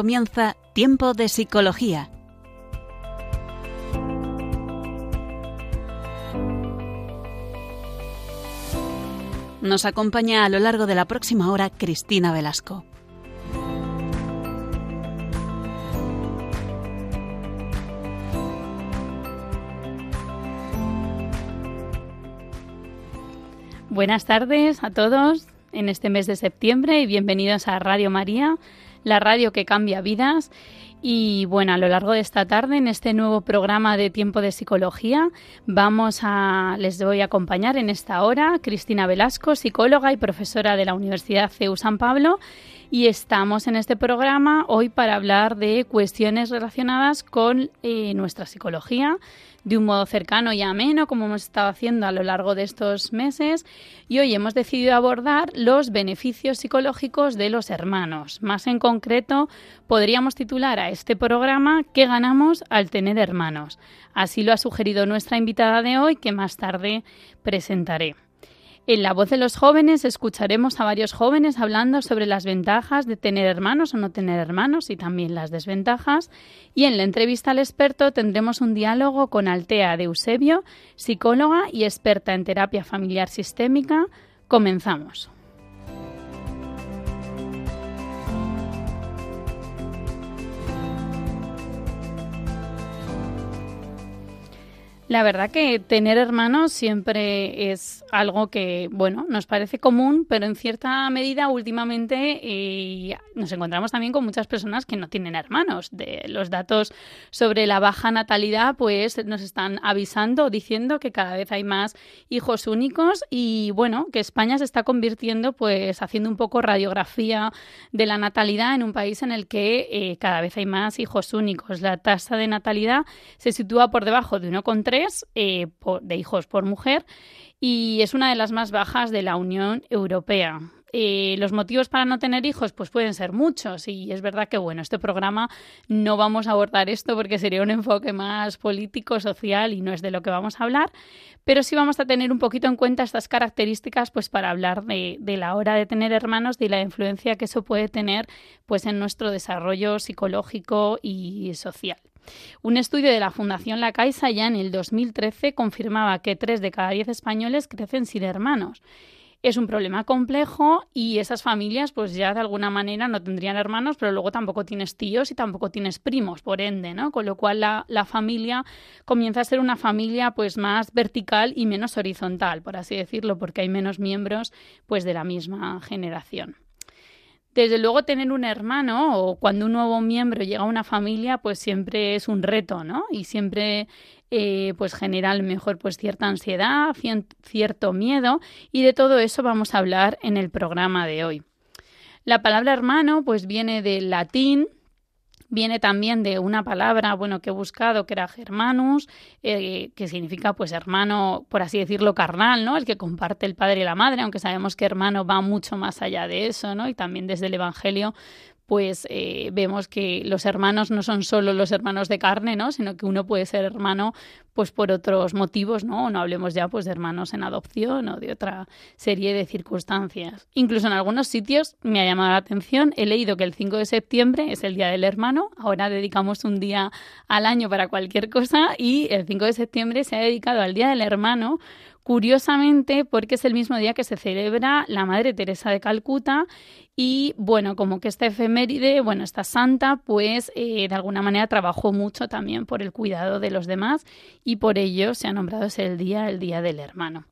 Comienza Tiempo de Psicología. Nos acompaña a lo largo de la próxima hora Cristina Velasco. Buenas tardes a todos en este mes de septiembre y bienvenidos a Radio María, la radio que cambia vidas. Y bueno, a lo largo de esta tarde, en este nuevo programa de Tiempo de Psicología, vamos a, les voy a acompañar en esta hora Cristina Velasco, psicóloga y profesora de la Universidad CEU San Pablo. Y estamos en este programa hoy para hablar de cuestiones relacionadas con eh, nuestra psicología, de un modo cercano y ameno, como hemos estado haciendo a lo largo de estos meses. Y hoy hemos decidido abordar los beneficios psicológicos de los hermanos. Más en concreto, podríamos titular a este programa ¿Qué ganamos al tener hermanos? Así lo ha sugerido nuestra invitada de hoy, que más tarde presentaré. En la voz de los jóvenes escucharemos a varios jóvenes hablando sobre las ventajas de tener hermanos o no tener hermanos y también las desventajas. Y en la entrevista al experto tendremos un diálogo con Altea de Eusebio, psicóloga y experta en terapia familiar sistémica. Comenzamos. La verdad que tener hermanos siempre es algo que, bueno, nos parece común, pero en cierta medida últimamente eh, nos encontramos también con muchas personas que no tienen hermanos. De los datos sobre la baja natalidad, pues nos están avisando, diciendo que cada vez hay más hijos únicos y, bueno, que España se está convirtiendo, pues, haciendo un poco radiografía de la natalidad en un país en el que eh, cada vez hay más hijos únicos. La tasa de natalidad se sitúa por debajo de 1,3 eh, de hijos por mujer y es una de las más bajas de la Unión Europea. Eh, los motivos para no tener hijos pues pueden ser muchos y es verdad que bueno este programa no vamos a abordar esto porque sería un enfoque más político social y no es de lo que vamos a hablar pero sí vamos a tener un poquito en cuenta estas características pues para hablar de, de la hora de tener hermanos y la influencia que eso puede tener pues en nuestro desarrollo psicológico y social un estudio de la Fundación La Caixa ya en el 2013 confirmaba que tres de cada diez españoles crecen sin hermanos. Es un problema complejo y esas familias pues ya de alguna manera no tendrían hermanos, pero luego tampoco tienes tíos y tampoco tienes primos, por ende, ¿no? Con lo cual la, la familia comienza a ser una familia pues más vertical y menos horizontal, por así decirlo, porque hay menos miembros pues de la misma generación. Desde luego tener un hermano o cuando un nuevo miembro llega a una familia, pues siempre es un reto, ¿no? Y siempre eh, pues genera a lo mejor pues cierta ansiedad, cierto miedo y de todo eso vamos a hablar en el programa de hoy. La palabra hermano pues viene del latín viene también de una palabra, bueno, que he buscado, que era germanus, eh, que significa, pues, hermano, por así decirlo, carnal, ¿no? El que comparte el padre y la madre, aunque sabemos que hermano va mucho más allá de eso, ¿no? Y también desde el Evangelio, pues eh, vemos que los hermanos no son solo los hermanos de carne, ¿no? Sino que uno puede ser hermano pues por otros motivos, ¿no? no hablemos ya pues de hermanos en adopción o de otra serie de circunstancias. Incluso en algunos sitios me ha llamado la atención, he leído que el 5 de septiembre es el Día del Hermano, ahora dedicamos un día al año para cualquier cosa y el 5 de septiembre se ha dedicado al Día del Hermano curiosamente porque es el mismo día que se celebra la Madre Teresa de Calcuta y bueno, como que esta efeméride, bueno, esta santa, pues eh, de alguna manera trabajó mucho también por el cuidado de los demás y por ello se ha nombrado ese día, el Día del Hermano.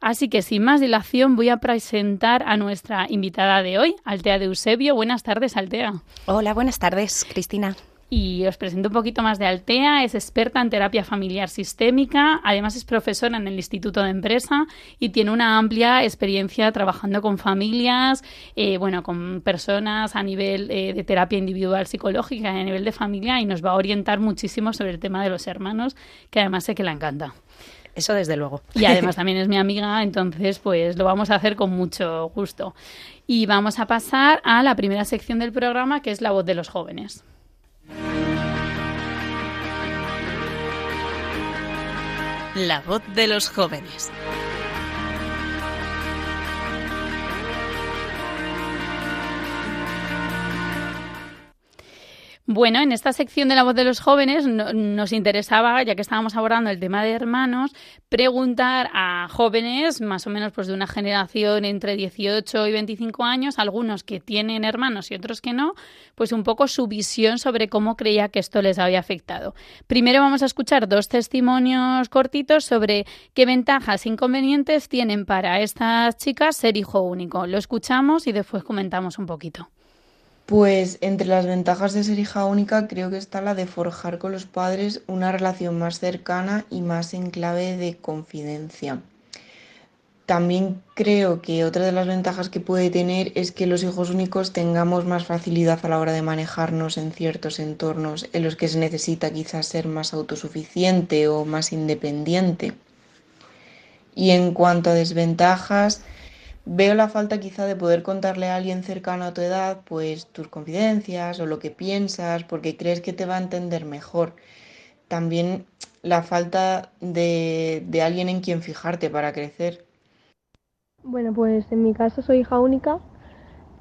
Así que sin más dilación voy a presentar a nuestra invitada de hoy, Altea de Eusebio. Buenas tardes, Altea. Hola, buenas tardes, Cristina. Y os presento un poquito más de Altea. Es experta en terapia familiar sistémica, además es profesora en el Instituto de Empresa y tiene una amplia experiencia trabajando con familias, eh, bueno, con personas a nivel eh, de terapia individual psicológica y a nivel de familia y nos va a orientar muchísimo sobre el tema de los hermanos, que además sé que la encanta. Eso desde luego. Y además también es mi amiga, entonces pues lo vamos a hacer con mucho gusto. Y vamos a pasar a la primera sección del programa, que es la voz de los jóvenes. La voz de los jóvenes. Bueno, en esta sección de la voz de los jóvenes nos interesaba, ya que estábamos abordando el tema de hermanos, preguntar a jóvenes más o menos pues de una generación entre 18 y 25 años, algunos que tienen hermanos y otros que no, pues un poco su visión sobre cómo creía que esto les había afectado. Primero vamos a escuchar dos testimonios cortitos sobre qué ventajas e inconvenientes tienen para estas chicas ser hijo único. Lo escuchamos y después comentamos un poquito. Pues entre las ventajas de ser hija única creo que está la de forjar con los padres una relación más cercana y más en clave de confidencia. También creo que otra de las ventajas que puede tener es que los hijos únicos tengamos más facilidad a la hora de manejarnos en ciertos entornos en los que se necesita quizás ser más autosuficiente o más independiente. Y en cuanto a desventajas, Veo la falta quizá de poder contarle a alguien cercano a tu edad pues tus confidencias o lo que piensas porque crees que te va a entender mejor. También la falta de, alguien en quien fijarte para crecer. Bueno, pues en mi caso soy hija única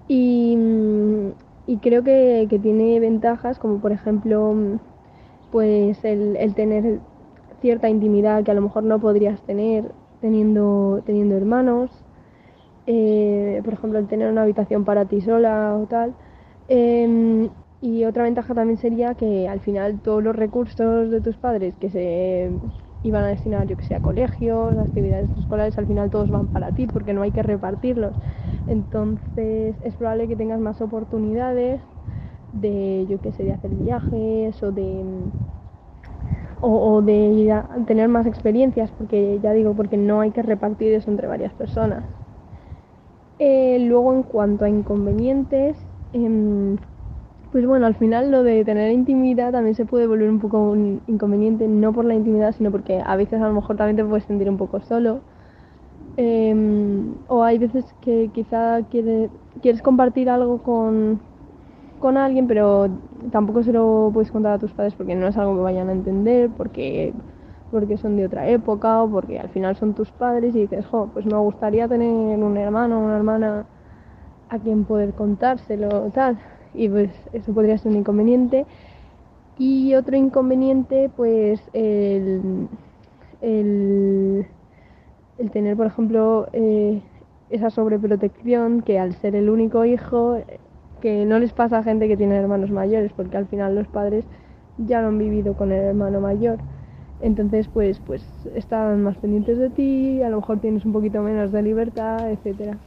y, creo que, tiene ventajas como por ejemplo pues el, el tener cierta intimidad que a lo mejor no podrías tener teniendo, teniendo hermanos eh, por ejemplo, el tener una habitación para ti sola o tal. Em, y otra ventaja también sería que al final todos los recursos de tus padres que se iban a destinar, yo que sé, a colegios, a actividades escolares, al final todos van para ti porque no hay que repartirlos. Entonces es probable que tengas más oportunidades de, yo que sé, de hacer viajes o de o, de tener más experiencias porque ya digo porque no hay que repartir eso entre varias personas eh, luego, en cuanto a inconvenientes, em, pues bueno, al final lo de tener intimidad también se puede volver un poco un inconveniente, no por la intimidad, sino porque a veces a lo mejor también te puedes sentir un poco solo. Em, o hay veces que quizá quieres compartir algo con, con alguien, pero tampoco se lo puedes contar a tus padres porque no es algo que vayan a entender, porque porque son de otra época o porque al final son tus padres y dices, jo, pues me gustaría tener un hermano o una hermana a quien poder contárselo tal. Y pues eso podría ser un inconveniente. Y otro inconveniente, pues el, el, tener, por ejemplo, eh, esa sobreprotección que al ser el único hijo, que no les pasa a gente que tiene hermanos mayores, porque al final los padres ya lo han vivido con el hermano mayor. Entonces, pues, pues están más pendientes de ti, a lo mejor tienes un poquito menos de libertad, etcétera.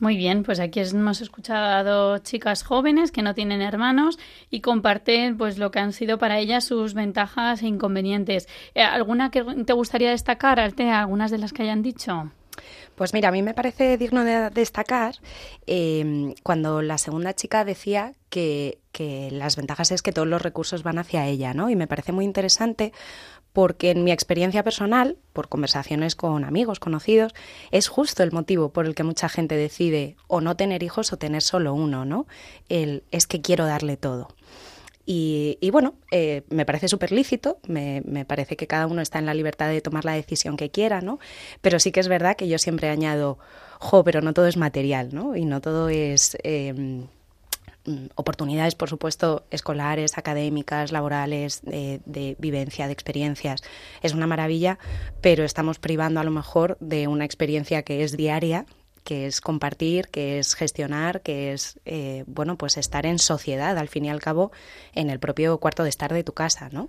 Muy bien, pues aquí hemos escuchado chicas jóvenes que no tienen hermanos y comparten pues lo que han sido para ellas sus ventajas e inconvenientes. Eh, ¿Alguna que te gustaría destacar, Altea, algunas de las que hayan dicho? Pues mira, a mí me parece digno de destacar em, cuando la segunda chica decía que, que, las ventajas es que todos los recursos van hacia ella, ¿no? Y me parece muy interesante porque en mi experiencia personal, por conversaciones con amigos, conocidos, es justo el motivo por el que mucha gente decide o no tener hijos o tener solo uno, ¿no? El es que quiero darle todo. Y, bueno, eh, me parece súper lícito, me, parece que cada uno está en la libertad de tomar la decisión que quiera, ¿no? Pero sí que es verdad que yo siempre añado, jo, pero no todo es material, ¿no? Y no todo es em, oportunidades, por supuesto, escolares, académicas, laborales, de vivencia, de experiencias. Es una maravilla, pero estamos privando a lo mejor de una experiencia que es diaria que es compartir, que es gestionar, que es, eh, bueno, pues estar en sociedad, al fin y al cabo, en el propio cuarto de estar de tu casa, ¿no?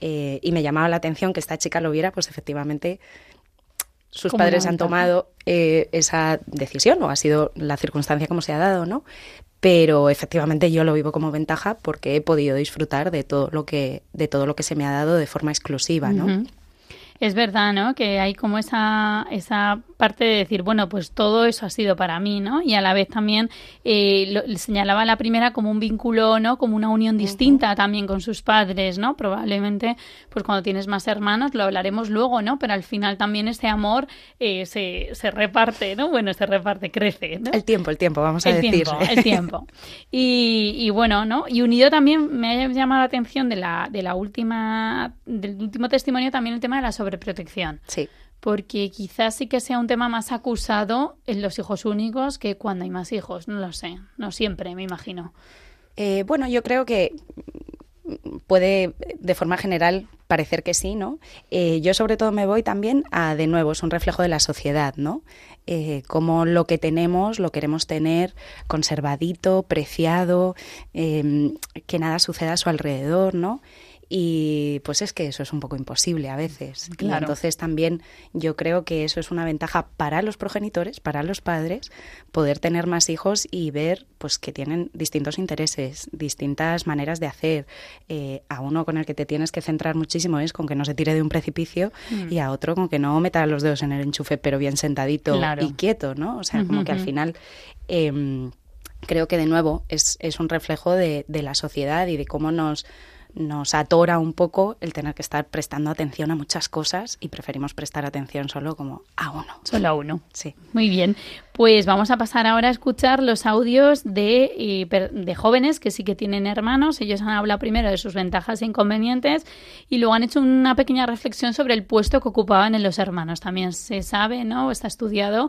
Eh, y me llamaba la atención que esta chica lo viera, pues efectivamente sus padres han tomado eh, esa decisión o ha sido la circunstancia como se ha dado, ¿no? Pero efectivamente yo lo vivo como ventaja porque he podido disfrutar de todo lo que de todo lo que se me ha dado de forma exclusiva, ¿no? Es verdad, ¿no? Que hay como esa, esa parte de decir, bueno, pues todo eso ha sido para mí, ¿no? Y a la vez también eh, lo, señalaba la primera como un vínculo, ¿no? Como una unión distinta también con sus padres, ¿no? Probablemente, pues cuando tienes más hermanos, lo hablaremos luego, ¿no? Pero al final también ese amor eh, se, se reparte, ¿no? Bueno, se reparte, crece, ¿no? El tiempo, el tiempo, vamos a el decir. Tiempo, el tiempo. Y, y bueno, ¿no? Y unido también me ha llamado la atención de la, de la última, del último testimonio también el tema de la sobreprotección. Sí porque quizás sí que sea un tema más acusado en los hijos únicos que cuando hay más hijos, no lo sé, no siempre, me imagino. Eh, bueno, yo creo que puede, de forma general, parecer que sí, ¿no? Eh, yo sobre todo me voy también a, de nuevo, es un reflejo de la sociedad, ¿no? Eh, como lo que tenemos lo queremos tener conservadito, preciado, em, que nada suceda a su alrededor, ¿no? Y pues es que eso es un poco imposible a veces. Claro. entonces también yo creo que eso es una ventaja para los progenitores, para los padres, poder tener más hijos y ver pues que tienen distintos intereses, distintas maneras de hacer. Eh, a uno con el que te tienes que centrar muchísimo es con que no se tire de un precipicio Mm. y a otro con que no meta los dedos en el enchufe pero bien sentadito Claro. y quieto, ¿no? O sea, como que al final... em, creo que de nuevo es, es un reflejo de, de la sociedad y de cómo nos, nos atora un poco el tener que estar prestando atención a muchas cosas y preferimos prestar atención solo como a uno. Solo a uno. Sí. Muy bien, pues vamos a pasar ahora a escuchar los audios de, de jóvenes que sí que tienen hermanos. Ellos han hablado primero de sus ventajas e inconvenientes y luego han hecho una pequeña reflexión sobre el puesto que ocupaban en los hermanos. También se sabe, ¿no? Está estudiado.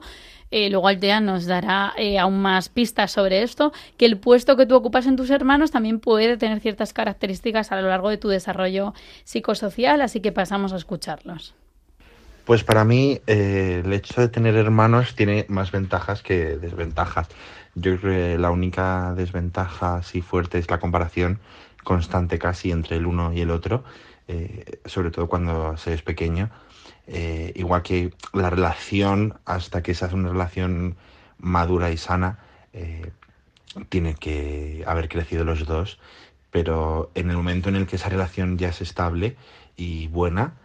eh, luego Altea nos dará eh, aún más pistas sobre esto, que el puesto que tú ocupas en tus hermanos también puede tener ciertas características a lo largo de tu desarrollo psicosocial, así que pasamos a escucharlos. Pues para mí eh, el hecho de tener hermanos tiene más ventajas que desventajas. Yo creo que la única desventaja así fuerte es la comparación constante casi entre el uno y el otro, eh, sobre todo cuando se es pequeño. Eh, igual que la relación, hasta que se hace una relación madura y sana, tiene que haber crecido los dos, pero en el momento en el que esa relación ya es estable y buena,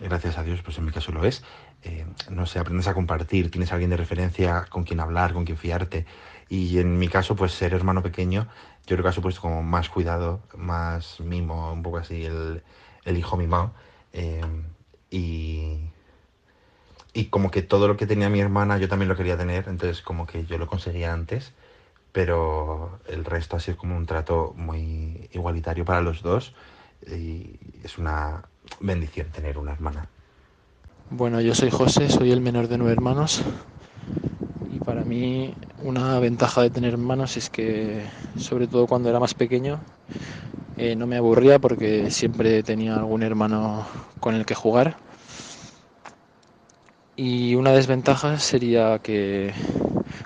gracias a Dios, pues en mi caso lo es, eh, no sé, aprendes a compartir, tienes a alguien de referencia con quien hablar, con quien fiarte, y en mi caso, pues ser hermano pequeño, yo creo que ha supuesto como más cuidado, más mimo, un poco así el, el hijo mimado, eh, y, y como que todo lo que tenía mi hermana yo también lo quería tener, entonces como que yo lo conseguía antes, pero el resto ha sido como un trato muy igualitario para los dos y es una bendición tener una hermana. Bueno, yo soy José, soy el menor de nueve hermanos y para mí una ventaja de tener hermanos es que, sobre todo cuando era más pequeño, eh, no me aburría porque siempre tenía algún hermano con el que jugar. Y una desventaja sería que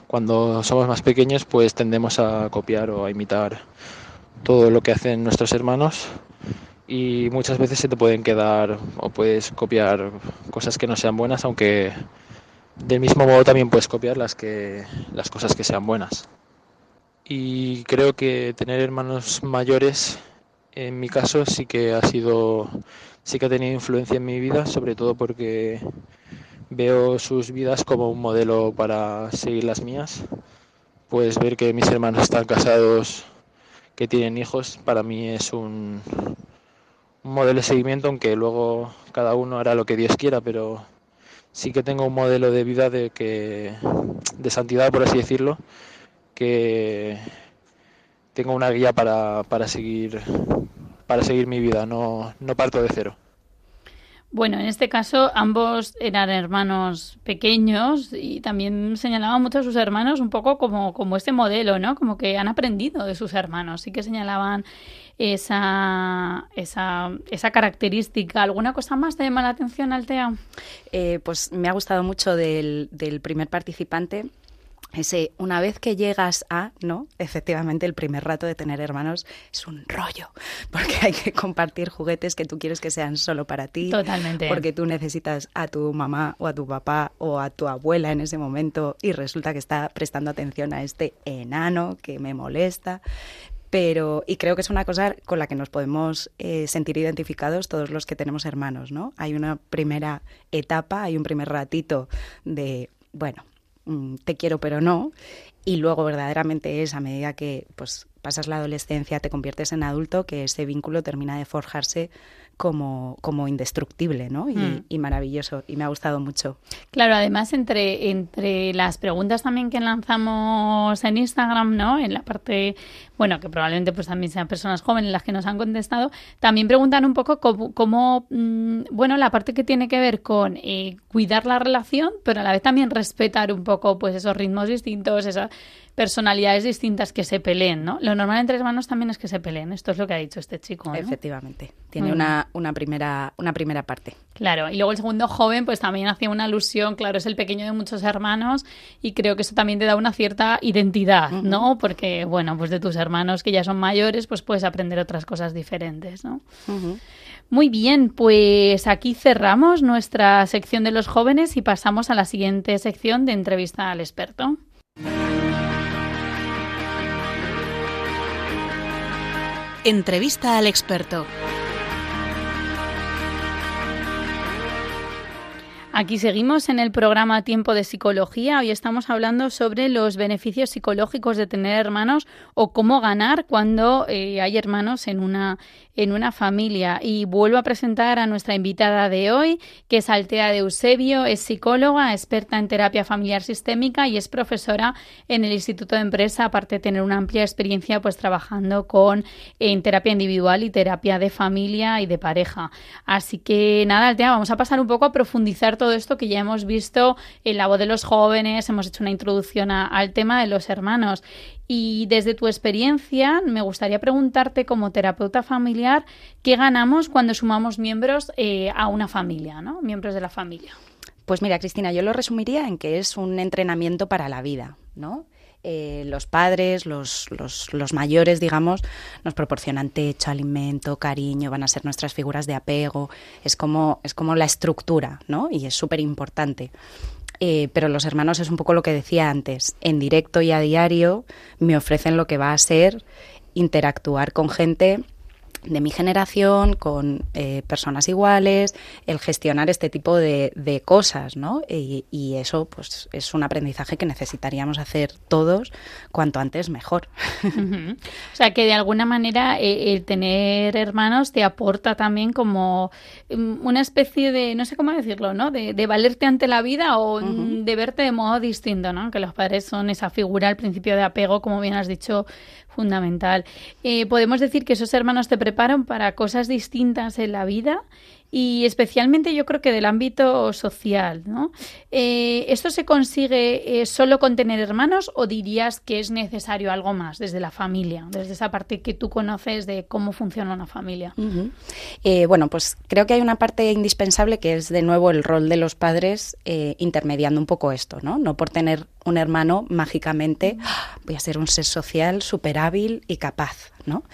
cuando somos más pequeños pues tendemos a copiar o a imitar todo lo que hacen nuestros hermanos y muchas veces se te pueden quedar o puedes copiar cosas que no sean buenas, aunque del mismo modo también puedes copiar las que las cosas que sean buenas. Y creo que tener hermanos mayores en mi caso sí que ha sido sí que ha tenido influencia en mi vida, sobre todo porque veo sus vidas como un modelo para seguir las mías. Pues ver que mis hermanos están casados, que tienen hijos, para mí es un, un modelo de seguimiento, aunque luego cada uno hará lo que Dios quiera, pero sí que tengo un modelo de vida de que de santidad, por así decirlo, que tengo una guía para, para seguir para seguir mi vida, no, no parto de cero. Bueno, en este caso ambos eran hermanos pequeños y también señalaban mucho a sus hermanos un poco como, como este modelo, ¿no? Como que han aprendido de sus hermanos. Sí que señalaban esa, esa, esa característica. ¿Alguna cosa más te llama la atención, Altea? Eh, pues me ha gustado mucho del, del primer participante ese una vez que llegas a, ¿no? Efectivamente, el primer rato de tener hermanos es un rollo, porque hay que compartir juguetes que tú quieres que sean solo para ti. Totalmente. Porque tú necesitas a tu mamá o a tu papá o a tu abuela en ese momento y resulta que está prestando atención a este enano que me molesta. Pero, y creo que es una cosa con la que nos podemos eh, sentir identificados todos los que tenemos hermanos, ¿no? Hay una primera etapa, hay un primer ratito de, bueno, mm, te quiero pero no, y luego verdaderamente es a medida que pues pasas la adolescencia, te conviertes en adulto, que ese vínculo termina de forjarse como, como indestructible, ¿no? Y, Mm. y maravilloso. Y me ha gustado mucho. Claro, además entre, entre las preguntas también que lanzamos en Instagram, ¿no? En la parte, bueno, que probablemente pues también sean personas jóvenes las que nos han contestado, también preguntan un poco cómo, cómo, mm, bueno, la parte que tiene que ver con eh, cuidar la relación, pero a la vez también respetar un poco pues esos ritmos distintos, esas personalidades distintas que se peleen, ¿no? Lo normal entre hermanos también es que se peleen, esto es lo que ha dicho este chico, ¿no? Efectivamente. Tiene una, una, primera, una primera parte. Claro, y luego el segundo joven, pues también hacía una alusión, claro, es el pequeño de muchos hermanos y creo que eso también te da una cierta identidad, ¿no? Porque, bueno, pues de tus hermanos que ya son mayores, pues puedes aprender otras cosas diferentes, ¿no? Muy bien, pues aquí cerramos nuestra sección de los jóvenes y pasamos a la siguiente sección de entrevista al experto. Entrevista al experto. Aquí seguimos en el programa Tiempo de Psicología. Hoy estamos hablando sobre los beneficios psicológicos de tener hermanos o cómo ganar cuando eh, hay hermanos en una, en una familia. Y vuelvo a presentar a nuestra invitada de hoy, que es Altea de Eusebio, es psicóloga, experta en terapia familiar sistémica y es profesora en el Instituto de Empresa, aparte de tener una amplia experiencia pues trabajando con en terapia individual y terapia de familia y de pareja. Así que nada, Altea, vamos a pasar un poco a profundizar todo esto que ya hemos visto en la voz de los jóvenes, hemos hecho una introducción al tema de los hermanos. Y desde tu experiencia, me gustaría preguntarte como terapeuta familiar, ¿qué ganamos cuando sumamos miembros eh, a una familia, ¿no? Miembros de la familia. Pues mira, Cristina, yo lo resumiría en que es un entrenamiento para la vida, ¿no? Eh, los padres, los, los, mayores, digamos, nos proporcionan techo, alimento, cariño, van a ser nuestras figuras de apego, es como, es como la estructura, ¿no? Y es súper importante. Eh, pero los hermanos es un poco lo que decía antes, en directo y a diario me ofrecen lo que va a ser interactuar con gente de mi generación, con eh, personas iguales, el gestionar este tipo de, de cosas, ¿no? Y, y eso, pues, es un aprendizaje que necesitaríamos hacer todos cuanto antes mejor. O sea que de alguna manera eh, el tener hermanos te aporta también como mm, una especie de, no sé cómo decirlo, ¿no? De, de valerte ante la vida o mm, de verte de modo distinto, ¿no? Que los padres son esa figura, el principio de apego, como bien has dicho, fundamental. Eh, podemos decir que esos hermanos te preparan para cosas distintas en la vida y especialmente yo creo que del ámbito social, ¿no? Eh, ¿Esto se consigue eh, solo con tener hermanos o dirías que es necesario algo más desde la familia, desde esa parte que tú conoces de cómo funciona una familia? Eh, bueno, pues creo que hay una parte indispensable que es de nuevo el rol de los padres intermediando un poco esto, ¿no? No por tener un hermano mágicamente voy a ser un ser social súper hábil y capaz, ¿no?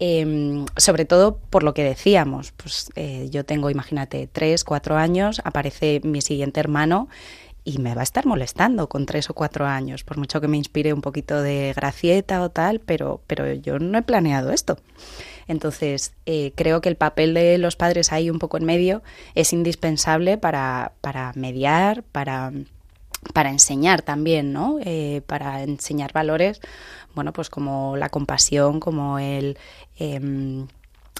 Eh, sobre todo por lo que decíamos, pues eh, yo tengo, imagínate, tres, cuatro años, aparece mi siguiente hermano y me va a estar molestando con tres o cuatro años, por mucho que me inspire un poquito de gracieta o tal, pero, pero yo no he planeado esto. Entonces, eh, creo que el papel de los padres ahí un poco en medio es indispensable para, para mediar, para, para enseñar también, ¿no? Eh, para enseñar valores, bueno, pues como la compasión, como el... em,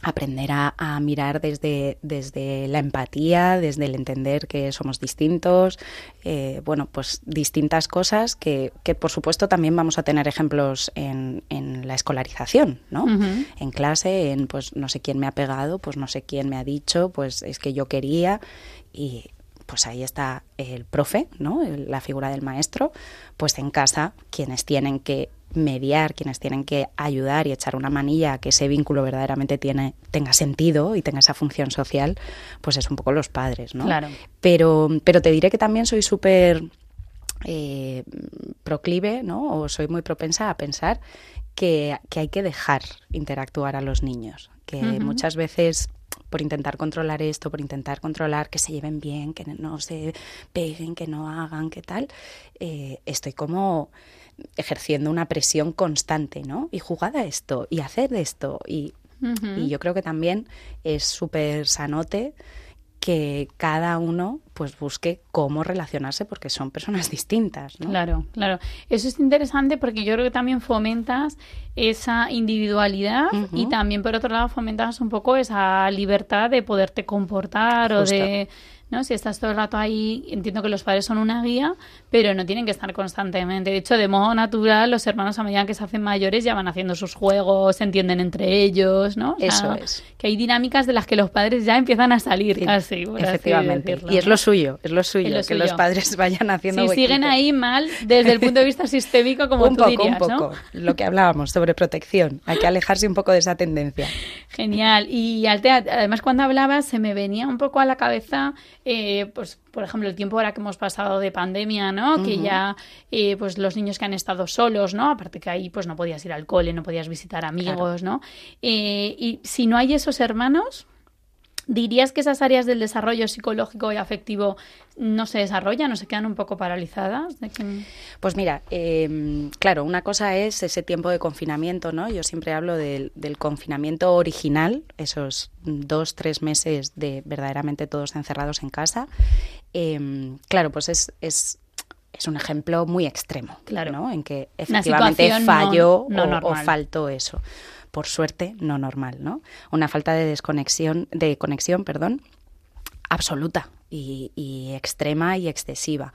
aprender a, a mirar desde, desde la empatía, desde el entender que somos distintos, eh, bueno, pues distintas cosas que, que, por supuesto también vamos a tener ejemplos en, en la escolarización, ¿no? En clase, en pues no sé quién me ha pegado, pues no sé quién me ha dicho, pues es que yo quería y pues ahí está el profe, ¿no? La figura del maestro, pues en casa quienes tienen que mediar, quienes tienen que ayudar y echar una manilla a que ese vínculo verdaderamente tiene, tenga sentido y tenga esa función social, pues es un poco los padres, ¿no? Claro. Pero, pero te diré que también soy súper eh, proclive, ¿no? O soy muy propensa a pensar que, que hay que dejar interactuar a los niños, que muchas veces por intentar controlar esto, por intentar controlar que se lleven bien, que no se peguen, que no hagan, que tal, eh, estoy como ejerciendo una presión constante, ¿no? Y jugad a esto, y hacer esto, y y yo creo que también es súper sanote que cada uno pues busque cómo relacionarse porque son personas distintas. ¿no? Claro, claro. Eso es interesante porque yo creo que también fomentas esa individualidad y también por otro lado fomentas un poco esa libertad de poderte comportar o de ¿no? Si estás todo el rato ahí, entiendo que los padres son una guía, pero no tienen que estar constantemente. De hecho, de modo natural, los hermanos a medida que se hacen mayores ya van haciendo sus juegos, se entienden entre ellos, ¿no? Eso es. Que hay dinámicas de las que los padres ya empiezan a salir casi. efectivamente. y es lo suyo, es lo suyo, que los padres vayan haciendo. Si siguen ahí mal desde el punto de vista sistémico, como un tú poco, dirías, un poco. Lo que hablábamos sobre protección. Hay que alejarse un poco de esa tendencia. Genial. Y Altea, además cuando hablabas se me venía un poco a la cabeza, eh, pues por ejemplo, el tiempo ahora que hemos pasado de pandemia, ¿no? Que ya, eh, pues los niños que han estado solos, ¿no? Aparte que ahí, pues no podías ir al cole, no podías visitar amigos, ¿no? Eh, y si no hay esos hermanos, ¿Dirías que esas áreas del desarrollo psicológico y afectivo no se desarrollan o se quedan un poco paralizadas? Pues mira, em, claro, una cosa es ese tiempo de confinamiento, ¿no? Yo siempre hablo del, confinamiento original, esos dos, tres meses de verdaderamente todos encerrados en casa. Em, claro, pues es, es es un ejemplo muy extremo, claro. ¿no? En que efectivamente falló o, faltó eso por suerte, no normal, ¿no? Una falta de desconexión, de conexión, perdón, absoluta y, extrema y excesiva.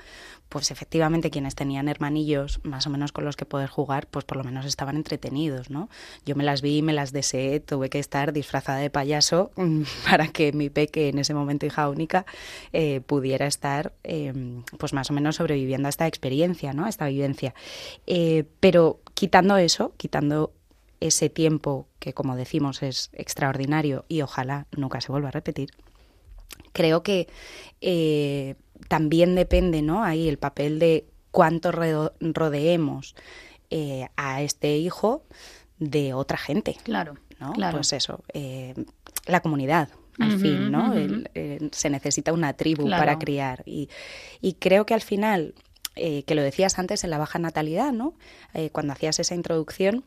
Pues efectivamente quienes tenían hermanillos más o menos con los que poder jugar, pues por lo menos estaban entretenidos, ¿no? Yo me las vi, me las deseé, tuve que estar disfrazada de payaso para que mi peque, en ese momento hija única, eh, pudiera estar em, pues más o menos sobreviviendo a esta experiencia, ¿no? A esta vivencia. Eh, pero quitando eso, quitando ese tiempo que, como decimos, es extraordinario y ojalá nunca se vuelva a repetir, creo que eh, también depende, ¿no? Ahí el papel de cuánto rodeemos eh, a este hijo de otra gente. Claro, ¿no? claro. Pues eso, eh, la comunidad, al fin, ¿no? se necesita una tribu para criar. Y, y, creo que al final, que lo decías antes en la baja natalidad, ¿no? cuando hacías esa introducción,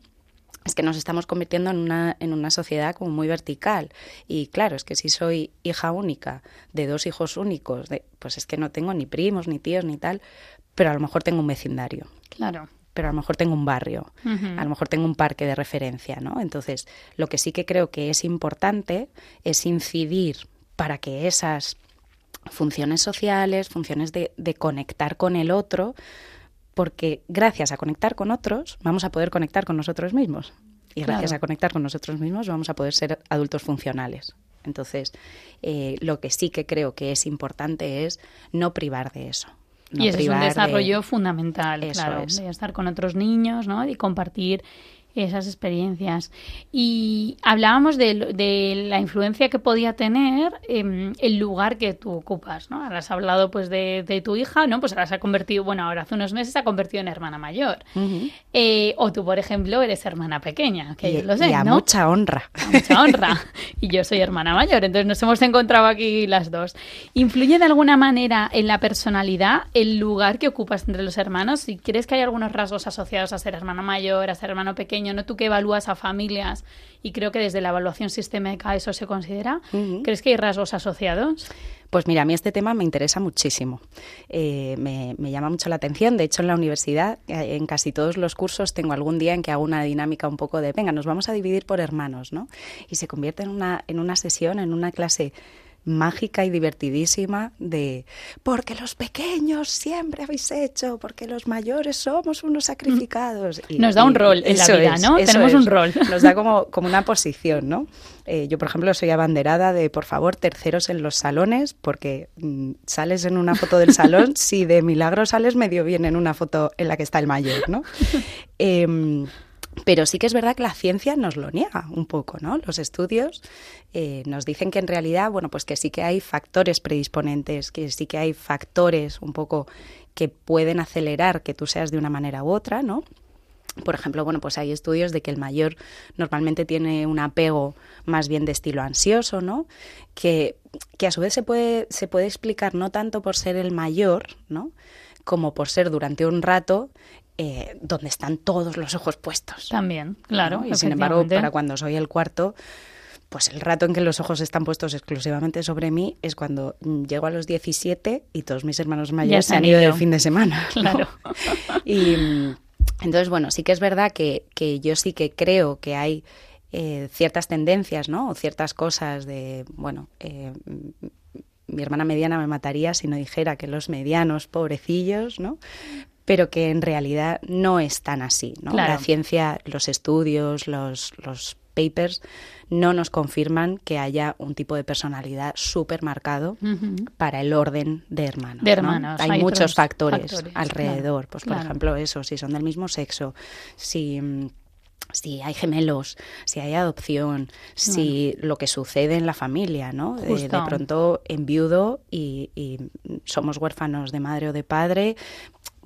es que nos estamos convirtiendo en una, en una sociedad como muy vertical. Y claro, es que si soy hija única de dos hijos únicos, de, pues es que no tengo ni primos, ni tíos, ni tal, pero a lo mejor tengo un vecindario. Claro. Pero a lo mejor tengo un barrio, a lo mejor tengo un parque de referencia, ¿no? Entonces, lo que sí que creo que es importante es incidir para que esas funciones sociales, funciones de, de conectar con el otro, porque gracias a conectar con otros vamos a poder conectar con nosotros mismos. Y gracias a conectar con nosotros mismos vamos a poder ser adultos funcionales. Entonces, eh, lo que sí que creo que es importante es no privar de eso. y eso es un desarrollo fundamental, claro, de estar con otros niños, ¿no? Y compartir esas experiencias. Y hablábamos de, la influencia que podía tener em, el lugar que tú ocupas, ¿no? Ahora has hablado pues de, tu hija, ¿no? Pues ahora se ha convertido, bueno, ahora hace unos meses se ha convertido en hermana mayor. Eh, o tú, por ejemplo, eres hermana pequeña, que yo lo sé, y a mucha honra. mucha honra. y yo soy hermana mayor, entonces nos hemos encontrado aquí las dos. ¿Influye de alguna manera en la personalidad el lugar que ocupas entre los hermanos? ¿Y crees que hay algunos rasgos asociados a ser hermana mayor, a ser hermano pequeño? ¿No? Tú que evalúas a familias y creo que desde la evaluación sistémica eso se considera, ¿crees que hay rasgos asociados? Pues mira, a mí este tema me interesa muchísimo. Eh, me, llama mucho la atención. De hecho, en la universidad, eh, en casi todos los cursos, tengo algún día en que hago una dinámica un poco de, venga, nos vamos a dividir por hermanos, ¿no? Y se convierte en una, en una sesión, en una clase mágica y divertidísima de porque los pequeños siempre habéis hecho, porque los mayores somos unos sacrificados. Y, nos da un rol en la vida, ¿no? Tenemos un rol. Nos da como, como una posición, ¿no? Eh, yo, por ejemplo, soy abanderada de, por favor, terceros en los salones, porque mm, sales en una foto del salón, si de milagro sales medio bien en una foto en la que está el mayor, ¿no? Em, pero sí que es verdad que la ciencia nos lo niega un poco, ¿no? Los estudios eh, nos dicen que en realidad, bueno, pues que sí que hay factores predisponentes, que sí que hay factores un poco que pueden acelerar que tú seas de una manera u otra, ¿no? Por ejemplo, bueno, pues hay estudios de que el mayor normalmente tiene un apego más bien de estilo ansioso, ¿no? Que, que a su vez se puede, se puede explicar no tanto por ser el mayor, ¿no? como por ser durante un rato eh, donde están todos los ojos puestos. También, claro. Y sin embargo, para cuando soy el cuarto, pues el rato en que los ojos están puestos exclusivamente sobre mí es cuando mm, llego a los 17 y todos mis hermanos mayores se han ido de fin de semana. Claro. y mm, entonces, bueno, sí que es verdad que, que yo sí que creo que hay eh, ciertas tendencias, ¿no? O ciertas cosas de, bueno, eh, mi hermana mediana me mataría si no dijera que los medianos, pobrecillos, ¿no? Pero que en realidad no es tan así. ¿no? La ciencia, los estudios, los, los papers no nos confirman que haya un tipo de personalidad súper marcado para el orden de hermanos. De hermanos. Hay, muchos factores, alrededor. Pues, por ejemplo, eso, si son del mismo sexo, si si hay gemelos, si hay adopción, si lo que sucede en la familia, ¿no? De, pronto enviudo y, y somos huérfanos de madre o de padre,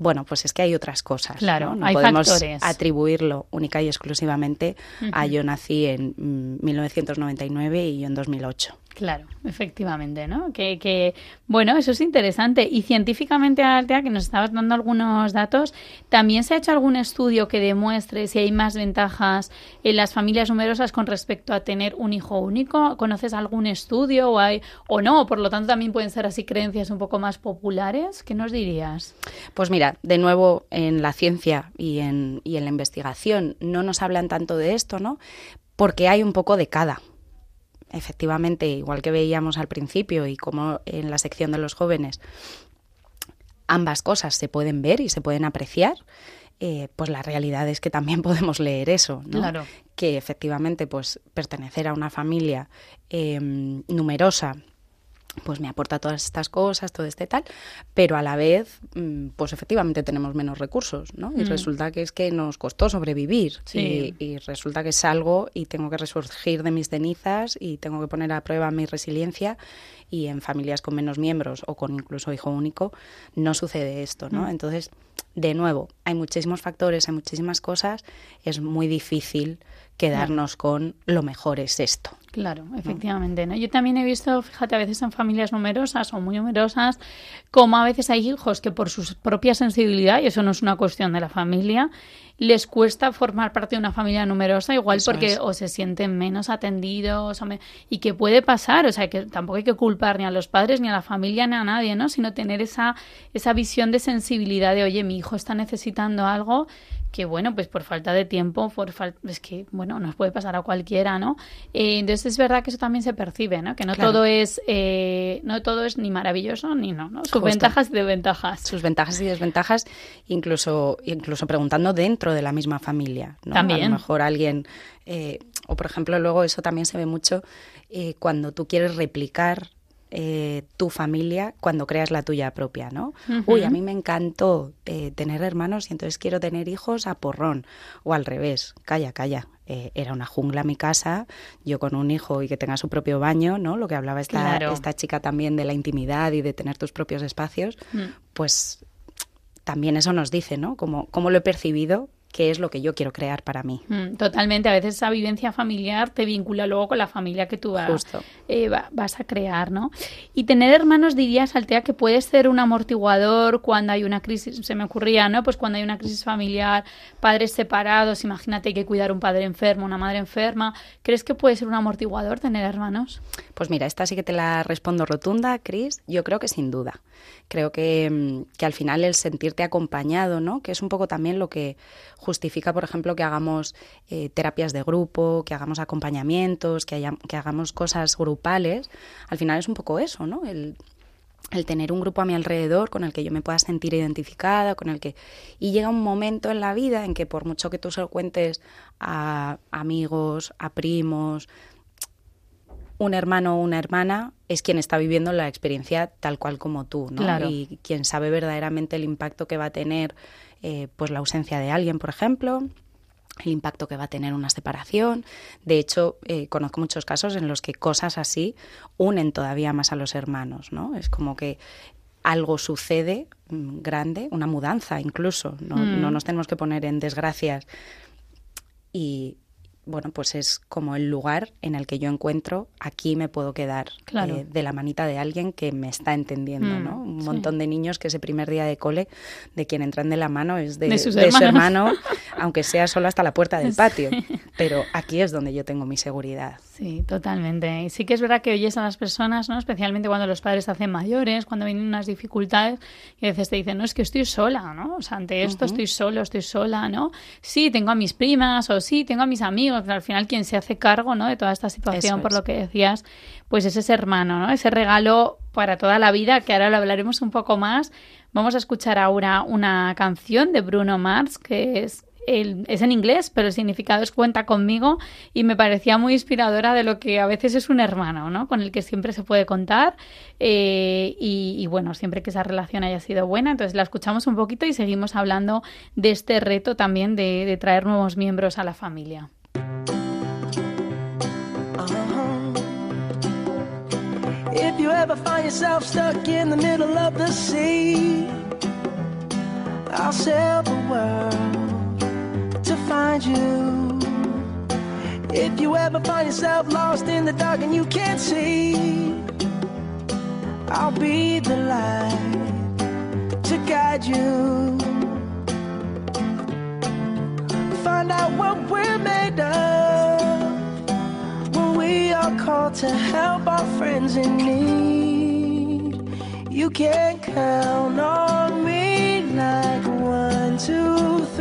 bueno, pues es que hay otras cosas. Claro, no, hay podemos factores. atribuirlo única y exclusivamente a yo nací en 1999 y yo en 2008. Claro, efectivamente, ¿no? Que, que, bueno, eso es interesante. Y científicamente, Altea, que nos estabas dando algunos datos, ¿también se ha hecho algún estudio que demuestre si hay más ventajas en las familias numerosas con respecto a tener un hijo único? ¿Conoces algún estudio o hay o no? Por lo tanto, también pueden ser así creencias un poco más populares. ¿Qué nos dirías? Pues mira, de nuevo, en la ciencia y en, y en la investigación no nos hablan tanto de esto, ¿no? Porque hay un poco de cada efectivamente, igual que veíamos al principio y como en la sección de los jóvenes, ambas cosas se pueden ver y se pueden apreciar, eh, pues la realidad es que también podemos leer eso, ¿no? Claro. Que efectivamente, pues pertenecer a una familia em, numerosa pues me aporta todas estas cosas, todo este tal, pero a la vez, mm, pues efectivamente tenemos menos recursos, ¿no? Y mm. resulta que es que nos costó sobrevivir y, resulta que salgo y tengo que resurgir de mis cenizas y tengo que poner a prueba mi resiliencia y en familias con menos miembros o con incluso hijo único no sucede esto, ¿no? Mm. Entonces, de nuevo, hay muchísimos factores, hay muchísimas cosas, es muy difícil quedarnos con lo mejor es esto. Claro, efectivamente. ¿no? Yo también he visto, fíjate, a veces en familias numerosas o muy numerosas, como a veces hay hijos que por su propia sensibilidad, y eso no es una cuestión de la familia, les cuesta formar parte de una familia numerosa, igual porque o se sienten menos atendidos y que puede pasar, o sea, que tampoco hay que culpar ni a los padres ni a la familia ni a nadie, ¿no? Sino tener esa, esa visión de sensibilidad de, oye, mi hijo está necesitando algo que bueno, pues por falta de tiempo, por es que bueno, nos puede pasar a cualquiera, ¿no? Eh, entonces es verdad que eso también se percibe, ¿no? Que no todo es eh, no todo es ni maravilloso ni no, ¿no? Sus ventajas y desventajas. Sus ventajas y desventajas, incluso incluso preguntando dentro de la misma familia, ¿no? También. A lo mejor alguien eh, o por ejemplo luego eso también se ve mucho cuando tú quieres replicar eh, tu familia cuando creas la tuya propia, ¿no? Uy, a mí me encantó eh, tener hermanos y entonces quiero tener hijos a porrón. O al revés, calla, calla. Eh, era una jungla mi casa, yo con un hijo y que tenga su propio baño, ¿no? Lo que hablaba esta, esta chica también de la intimidad y de tener tus propios espacios, mm. pues también eso nos dice, ¿no? Como, cómo lo he percibido qué es lo que yo quiero crear para mí. Mm, totalmente. A veces esa vivencia familiar te vincula luego con la familia que tú vas, eh, vas a crear, ¿no? Y tener hermanos, dirías, Altea, que puede ser un amortiguador cuando hay una crisis, se me ocurría, ¿no? Pues cuando hay una crisis familiar, padres separados, imagínate hay que cuidar un padre enfermo, una madre enferma. ¿Crees que puede ser un amortiguador tener hermanos? Pues mira, esta sí que te la respondo rotunda, Cris. Yo creo que sin duda. Creo que, mm, que al final el sentirte acompañado, ¿no? Que es un poco también lo que justifica, por ejemplo, que hagamos eh, terapias de grupo, que hagamos acompañamientos, que, que hagamos cosas grupales. Al final es un poco eso, ¿no? El, tener un grupo a mi alrededor con el que yo me pueda sentir identificada, con el que... Y llega un momento en la vida en que por mucho que tú se lo cuentes a amigos, a primos, un hermano o una hermana es quien está viviendo la experiencia tal cual como tú, ¿no? Y quien sabe verdaderamente el impacto que va a tener eh, pues la ausencia de alguien, por ejemplo, el impacto que va a tener una separación. De hecho, eh, conozco muchos casos en los que cosas así unen todavía más a los hermanos, ¿no? Es como que algo sucede mm, grande, una mudanza incluso, no, no mm. nos tenemos que poner en desgracias y, bueno, pues es como el lugar en el que yo encuentro, aquí me puedo quedar eh, de la manita de alguien que me está entendiendo, mm, ¿no? Un montón de niños que ese primer día de cole, de quien entran de la mano es de, su hermano, aunque sea solo hasta la puerta del patio. Pero aquí es donde yo tengo mi seguridad. Sí, totalmente. Y sí que es verdad que oyes a las personas, ¿no? especialmente cuando los padres se hacen mayores, cuando vienen unas dificultades, y a veces te dicen, no, es que estoy sola, ¿no? O sea, ante esto estoy solo, estoy sola, ¿no? Sí, tengo a mis primas o sí, tengo a mis amigos, pero al final quien se hace cargo, ¿no? De toda esta situación, por lo que decías, pues es ese hermano, ¿no? Ese regalo para toda la vida, que ahora lo hablaremos un poco más. Vamos a escuchar ahora una canción de Bruno Mars, que es es en inglés, pero el significado es cuenta conmigo y me parecía muy inspiradora de lo que a veces es un hermano, ¿no? Con el que siempre se puede contar eh, y, bueno, siempre que esa relación haya sido buena. Entonces la escuchamos un poquito y seguimos hablando de este reto también de traer nuevos miembros a la familia. Find you. If you ever find yourself lost in the dark and you can't see, I'll be the light to guide you. Find out what we're made of when we are called to help our friends in need. You can count on me like one, two, three,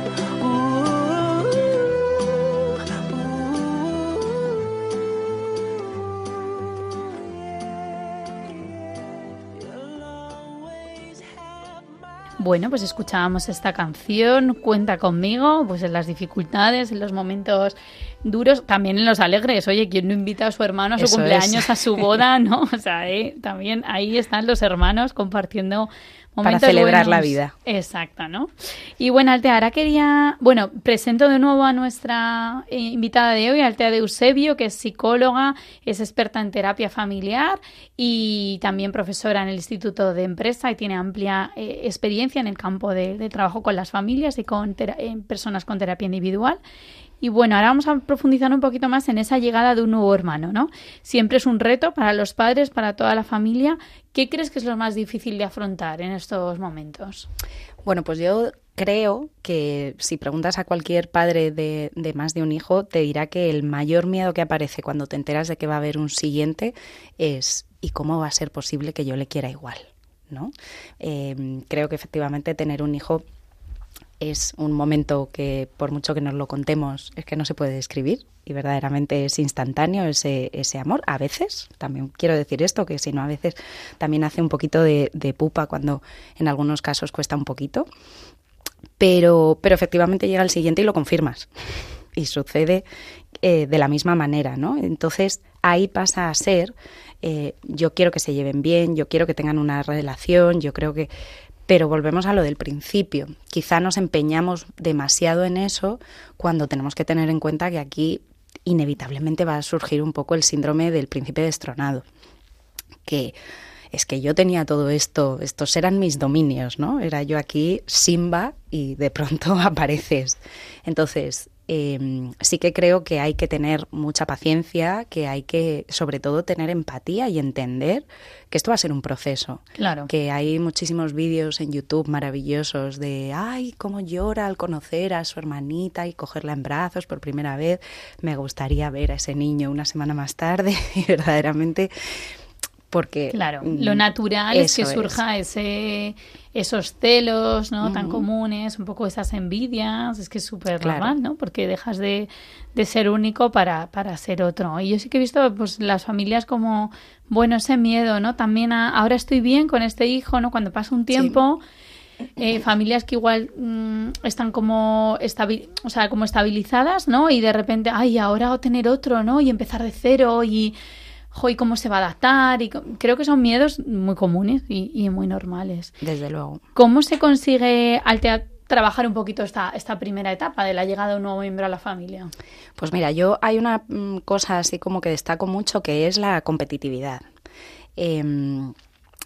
Bueno, pues escuchábamos esta canción, Cuenta conmigo, pues en las dificultades, en los momentos duros, también en los alegres. Oye, ¿quién no invita a su hermano a su cumpleaños, a su boda, no? O sea, eh, también ahí están los hermanos compartiendo para celebrar la vida. Exacto, ¿no? Y bueno, Altea, ahora quería, bueno, presento de nuevo a nuestra eh, invitada de hoy, Altea de Eusebio, que es psicóloga, es experta en terapia familiar y también profesora en el Instituto de Empresa y tiene amplia eh, experiencia en el campo de, trabajo con las familias y con personas con terapia individual. Y bueno, ahora vamos a profundizar un poquito más en esa llegada de un nuevo hermano, ¿no? Siempre es un reto para los padres, para toda la familia. ¿Qué crees que es lo más difícil de afrontar en estos momentos? Bueno, pues yo creo que si preguntas a cualquier padre de, más de un hijo, te dirá que el mayor miedo que aparece cuando te enteras de que va a haber un siguiente es ¿y cómo va a ser posible que yo le quiera igual? ¿no? Eh, creo que efectivamente tener un hijo es un momento que, por mucho que nos lo contemos, es que no se puede describir y verdaderamente es instantáneo ese, ese amor. A veces, también quiero decir esto, que si no, a veces también hace un poquito de, pupa cuando en algunos casos cuesta un poquito. Pero, pero efectivamente llega el siguiente y lo confirmas. Y sucede eh, de la misma manera, ¿no? Entonces ahí pasa a ser, eh, yo quiero que se lleven bien, yo quiero que tengan una relación, yo creo que pero volvemos a lo del principio. Quizá nos empeñamos demasiado en eso cuando tenemos que tener en cuenta que aquí inevitablemente va a surgir un poco el síndrome del príncipe destronado. Que es que yo tenía todo esto, estos eran mis dominios, ¿no? Era yo aquí Simba y de pronto apareces. Entonces, em, sí que creo que hay que tener mucha paciencia, que hay que, sobre todo, tener empatía y entender que esto va a ser un proceso. Claro. Que hay muchísimos vídeos en YouTube maravillosos de, ay, cómo llora al conocer a su hermanita y cogerla en brazos por primera vez. Me gustaría ver a ese niño una semana más tarde y verdaderamente porque claro lo mm, natural es que surja ese esos celos no tan comunes un poco esas envidias es que es súper normal no porque dejas de, de, ser único para, para ser otro. Y yo sí que he visto pues las familias como bueno ese miedo no también a, ahora estoy bien con este hijo no cuando pasa un tiempo eh, familias que igual mm, están como, o sea, como estabilizadas, ¿no? Y de repente, ay, ahora tener otro, ¿no? Y empezar de cero y y cómo se va a adaptar. Y creo que son miedos muy comunes y, muy normales. Desde luego. ¿Cómo se consigue trabajar un poquito esta, esta primera etapa de la llegada de un nuevo miembro a la familia? Pues mira, yo hay una mm, cosa así como que destaco mucho que es la competitividad. Em,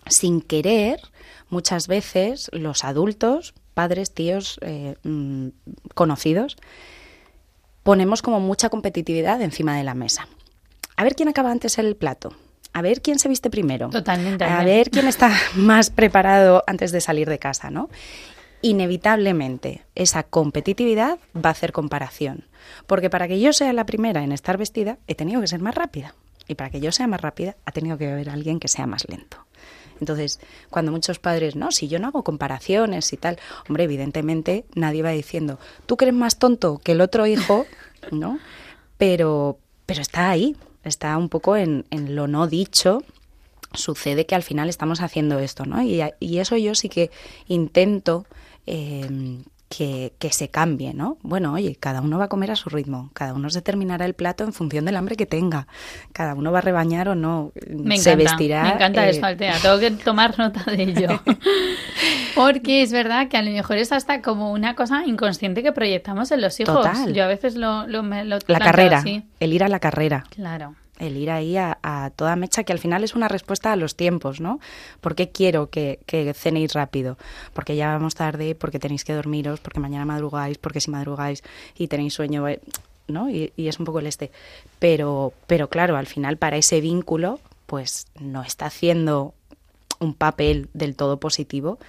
sin querer, muchas veces los adultos, padres, tíos, eh, mm, conocidos, ponemos como mucha competitividad encima de la mesa a ver quién acaba antes el plato. A ver quién se viste primero. Totalmente. A ver quién está más preparado antes de salir de casa, ¿no? Inevitablemente, esa competitividad va a hacer comparación. Porque para que yo sea la primera en estar vestida, he tenido que ser más rápida. Y para que yo sea más rápida, ha tenido que haber alguien que sea más lento. Entonces, cuando muchos padres, no, si yo no hago comparaciones y tal, hombre, evidentemente nadie va diciendo, tú que eres más tonto que el otro hijo, ¿no? Pero, pero está ahí, está un poco en, en lo no dicho, sucede que al final estamos haciendo esto, ¿no? Y, y eso yo sí que intento eh, que, que, se cambie, ¿no? Bueno, oye, cada uno va a comer a su ritmo, cada uno se terminará el plato en función del hambre que tenga, cada uno va a rebañar o no, me se encanta, vestirá. Me encanta eso, Altea, tengo que tomar nota de ello. Porque es verdad que a lo mejor es hasta como una cosa inconsciente que proyectamos en los hijos. Total. Yo a veces lo, lo, lo La carrera, el ir a la carrera. Claro el ir ahí a, toda mecha, que al final es una respuesta a los tiempos, ¿no? ¿Por qué quiero que, que, cenéis rápido? Porque ya vamos tarde, porque tenéis que dormiros, porque mañana madrugáis, porque si madrugáis y tenéis sueño, eh, ¿no? Y, y es un poco el este. Pero, pero claro, al final para ese vínculo, pues no está haciendo un papel del todo positivo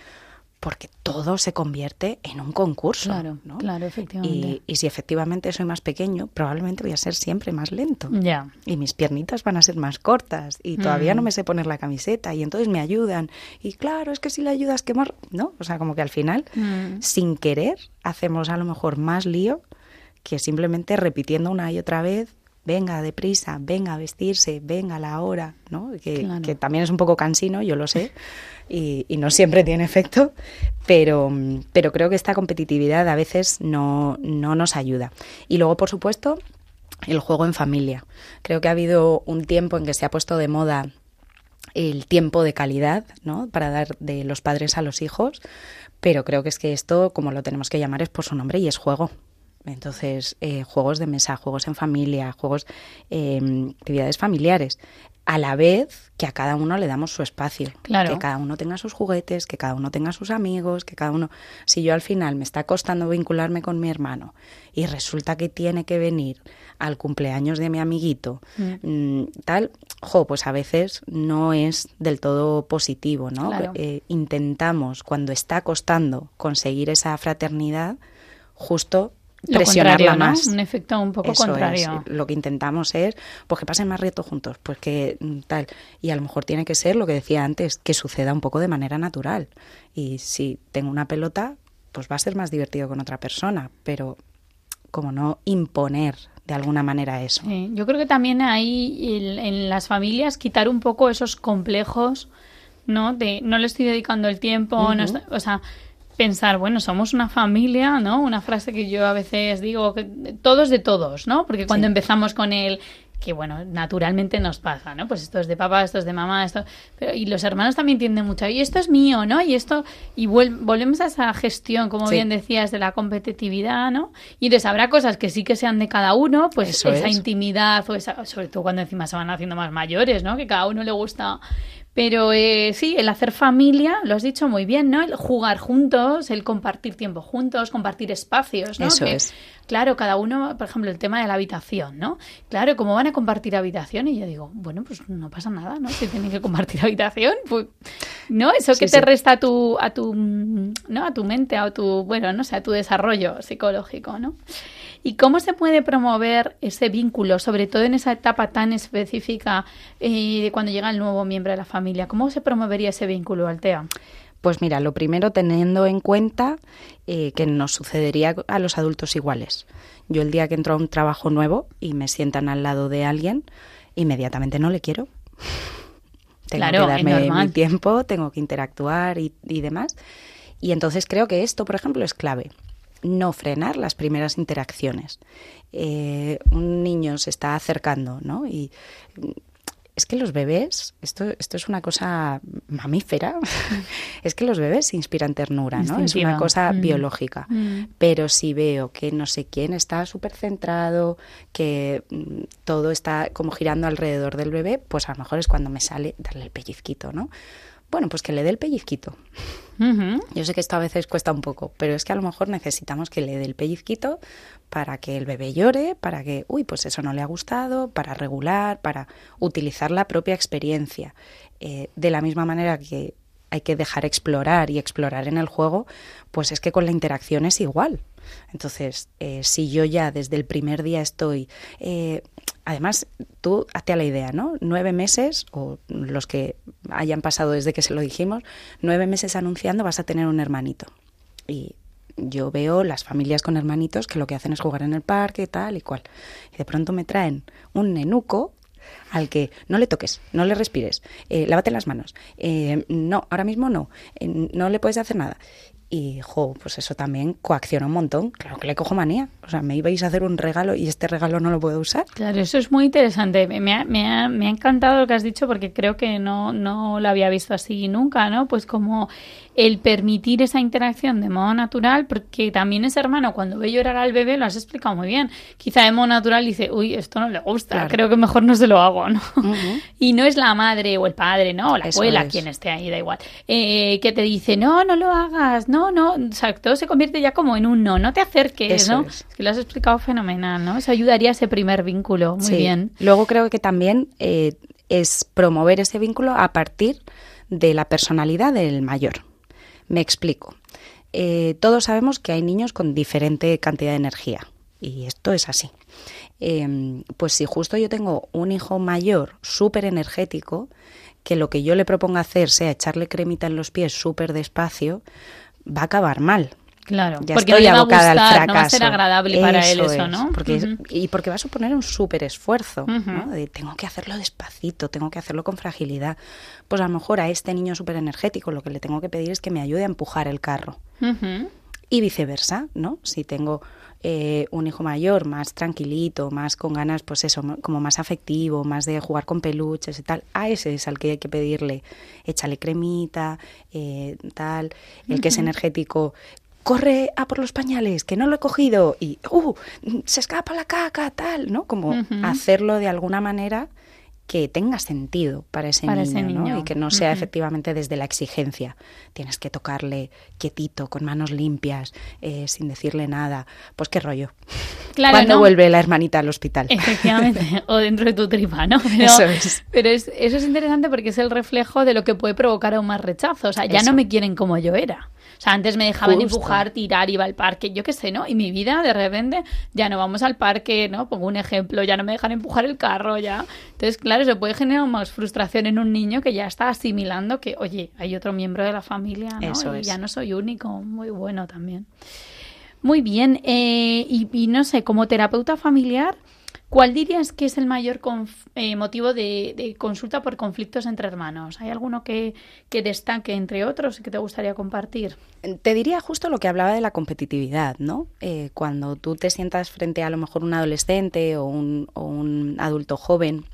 porque todo se convierte en un concurso. Claro, ¿no? claro, efectivamente. Y, si efectivamente soy más pequeño, probablemente voy a ser siempre más lento. Ya. Y mis piernitas van a ser más cortas y todavía no Mm. me sé poner la camiseta y entonces me ayudan. Y claro, es que si le ayudas, que más... ¿No? O sea, como que al final, Mm. sin querer, hacemos a lo mejor más lío que simplemente repitiendo una y otra vez venga, deprisa, venga a vestirse, venga a la hora, ¿no? Que, Claro. que también es un poco cansino, yo lo sé, y, y no siempre tiene efecto, pero, pero creo que esta competitividad a veces no, no nos ayuda. Y luego, por supuesto, el juego en familia. Creo que ha habido un tiempo en que se ha puesto de moda el tiempo de calidad, ¿no? Para dar de los padres a los hijos, pero creo que es que esto, como lo tenemos que llamar, es por su nombre y es juego. Entonces, eh, juegos de mesa, juegos en familia, juegos, eh, actividades familiares, a la vez que a cada uno le damos su espacio. Claro. Que cada uno tenga sus juguetes, que cada uno tenga sus amigos, que cada uno... Si yo al final me está costando vincularme con mi hermano y resulta que tiene que venir al cumpleaños de mi amiguito, mm, tal, jo, pues a veces no es del todo positivo, ¿no? Claro. Eh, intentamos, cuando está costando conseguir esa fraternidad, justo Lo presionarla ¿no? más. Un efecto un poco Eso es. contrario. Lo que intentamos es pues que pasen más reto juntos, pues que mm, tal. Y a lo mejor tiene que ser lo que decía antes, que suceda un poco de manera natural. Y si tengo una pelota, pues va a ser más divertido con otra persona, pero como no imponer de alguna manera eso. Sí, yo creo que también hay el- en las familias quitar un poco esos complejos, ¿no? De no le estoy dedicando el tiempo, no estoy- o sea, pensar, bueno, somos una familia, ¿no? Una frase que yo a veces digo, que todos de todos, ¿no? Porque cuando Sí. empezamos con el que bueno, naturalmente nos pasa, ¿no? Pues esto es de papá, esto es de mamá, esto... Pero, y los hermanos también tienden mucho, y esto es mío, ¿no? Y esto... Y volvemos a esa gestión, como Sí. bien decías, de la competitividad, ¿no? Y entonces habrá cosas que sí que sean de cada uno, pues Eso esa es. intimidad, o esa, sobre todo cuando encima se van haciendo más mayores, ¿no? Que cada uno le gusta... Pero eh, sí, el hacer familia, lo has dicho muy bien, ¿no? El jugar juntos, el compartir tiempo juntos, compartir espacios, ¿no? Eso Que, es. Claro, cada uno, por ejemplo, el tema de la habitación, ¿no? Claro, ¿cómo van a compartir habitación? Y yo digo, bueno, pues no pasa nada, ¿no? Si tienen que compartir habitación, pues, ¿no? Eso que Sí, te sí. resta a tu, a tu, ¿no? A tu mente, a tu, bueno, no sé, a tu desarrollo psicológico, ¿no? ¿Y cómo se puede promover ese vínculo, sobre todo en esa etapa tan específica eh, de cuando llega el nuevo miembro de la familia? ¿Cómo se promovería ese vínculo, Altea? Pues mira, lo primero teniendo en cuenta eh, que nos sucedería a los adultos iguales. Yo el día que entro a un trabajo nuevo y me sientan al lado de alguien, inmediatamente no le quiero. Tengo Claro, que darme mi tiempo, tengo que interactuar y, y demás. Y entonces creo que esto, por ejemplo, es clave. No frenar las primeras interacciones. Eh, un niño se está acercando, ¿no? Y es que los bebés, esto, esto es una cosa mamífera, es que los bebés inspiran ternura, ¿no? Es una cosa Mm. biológica. Mm. Pero si veo que no sé quién está súper centrado, que mm, todo está como girando alrededor del bebé, pues a lo mejor es cuando me sale darle el pellizquito, ¿no? Bueno, pues que le dé el pellizquito. Yo sé que esto a veces cuesta un poco, pero es que a lo mejor necesitamos que le dé el pellizquito para que el bebé llore, para que, uy, pues eso no le ha gustado, para regular, para utilizar la propia experiencia. Eh, de la misma manera que hay que dejar explorar y explorar en el juego, pues es que con la interacción es igual. Entonces, eh, si yo ya desde el primer día estoy... eh, además, tú hazte a la idea, ¿no? Nueve meses, o los que hayan pasado desde que se lo dijimos, nueve meses anunciando vas a tener un hermanito. Y yo veo las familias con hermanitos que lo que hacen es jugar en el parque, tal y cual. Y de pronto me traen un nenuco al que no le toques, no le respires, eh, lávate las manos, eh, no, ahora mismo no, eh, no le puedes hacer nada. Y, jo, pues eso también coacciona un montón. Claro que le cojo manía. O sea, me ibais a hacer un regalo y este regalo no lo puedo usar. Claro, eso es muy interesante. Me ha, me ha- me ha encantado lo que has dicho porque creo que no, no lo había visto así nunca, ¿no? Pues como el permitir esa interacción de modo natural, porque también ese hermano cuando ve llorar al bebé, lo has explicado muy bien. Quizá de modo natural dice, uy, esto no le gusta, Claro. creo que mejor no se lo hago, ¿no? Y no es la madre o el padre, ¿no? O la Eso abuela es. quien esté ahí, da igual. eh, que te dice, no, no lo hagas, no, no. O sea, todo se convierte ya como en un no, no te acerques, Eso ¿no? es. que lo has explicado fenomenal, ¿no? Eso ayudaría a ese primer vínculo. Muy Sí. bien. Luego creo que también eh, es promover ese vínculo a partir de la personalidad del mayor. Me explico. Eh, todos sabemos que hay niños con diferente cantidad de energía y esto es así. Eh, pues si justo yo tengo un hijo mayor súper energético, que lo que yo le proponga hacer sea echarle cremita en los pies súper despacio, va a acabar mal. Claro, Ya porque estoy no le va a abocada al gustar, fracaso. no va a ser agradable para él eso, es, ¿no? Porque y porque va a suponer un súper esfuerzo, ¿no? De tengo que hacerlo despacito, tengo que hacerlo con fragilidad. Pues a lo mejor a este niño súper energético lo que le tengo que pedir es que me ayude a empujar el carro. Y viceversa, ¿no? Si tengo eh, un hijo mayor más tranquilito, más con ganas, pues eso, como más afectivo, más de jugar con peluches y tal, a ese es al que hay que pedirle, échale cremita, eh, tal, el que es energético, corre a por los pañales, que no lo he cogido, y, uh, se escapa la caca, tal, ¿no? Como hacerlo de alguna manera que tenga sentido para ese, Para niño, ese ¿no? niño. Y que no sea efectivamente desde la exigencia. Tienes que tocarle quietito, con manos limpias, eh, sin decirle nada. Pues qué rollo. Claro, ¿Cuándo ¿no? vuelve la hermanita al hospital? Efectivamente, o dentro de tu tripa, ¿no? Pero, Eso es. Pero es, eso es interesante porque es el reflejo de lo que puede provocar aún más rechazo. O sea, ya Eso. no me quieren como yo era. O sea, antes me dejaban Justo. empujar, tirar, iba al parque, yo qué sé, ¿no? Y mi vida, de repente, ya no vamos al parque, ¿no? Pongo un ejemplo, ya no me dejan empujar el carro, ya. Entonces, claro, se puede generar más frustración en un niño que ya está asimilando que, oye, hay otro miembro de la familia, ¿no? Eso y es. ya no soy único. Muy bueno también. Muy bien. eh, y, y no sé, como terapeuta familiar, ¿cuál dirías que es el mayor eh, motivo de, de consulta por conflictos entre hermanos? ¿Hay alguno que, que destaque entre otros y que te gustaría compartir? Te diría justo lo que hablaba de la competitividad, ¿no? Eh, cuando tú te sientas frente a, a lo mejor un adolescente o un, o un adulto joven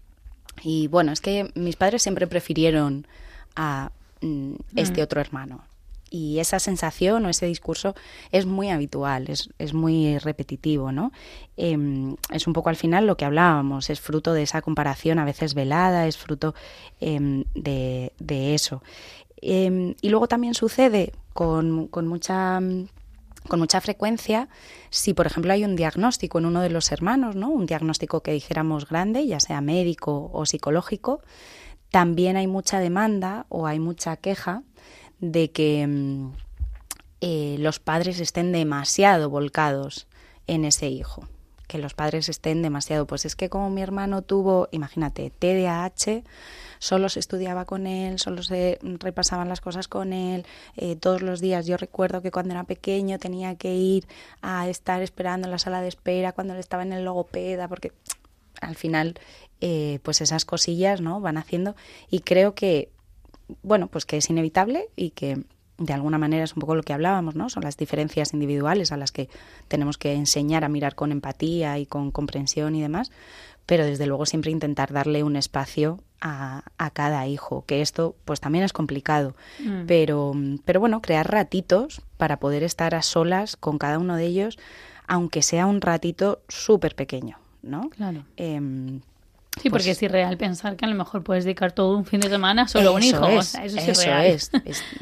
y bueno, es que mis padres siempre prefirieron a mm, este Mm. otro hermano. Y esa sensación o ese discurso es muy habitual, es, es muy repetitivo, ¿no? Em, es un poco al final lo que hablábamos, es fruto de esa comparación a veces velada, es fruto em, de, eso. Em, y luego también sucede con, con mucha con mucha frecuencia si, por ejemplo, hay un diagnóstico en uno de los hermanos, ¿no? Un diagnóstico que dijéramos grande, ya sea médico o psicológico, también hay mucha demanda o hay mucha queja de que mm, eh, los padres estén demasiado volcados en ese hijo, que los padres estén demasiado, pues es que como mi hermano tuvo, imagínate, TDAH, solo se estudiaba con él, solo se repasaban las cosas con él, eh, todos los días. Yo recuerdo que cuando era pequeño tenía que ir a estar esperando en la sala de espera cuando él estaba en el logopeda, porque al final, eh, pues esas cosillas, ¿no? Van haciendo y creo que bueno, pues que es inevitable y que de alguna manera es un poco lo que hablábamos, ¿no? Son las diferencias individuales a las que tenemos que enseñar a mirar con empatía y con comprensión y demás, pero desde luego siempre intentar darle un espacio a, a cada hijo, que esto pues también es complicado, mm. pero, pero bueno, crear ratitos para poder estar a solas con cada uno de ellos, aunque sea un ratito súper pequeño, ¿no? Claro. Em, Sí, porque pues es irreal pensar que a lo mejor puedes dedicar todo un fin de semana solo a un hijo. Es, eso es, irreal. es,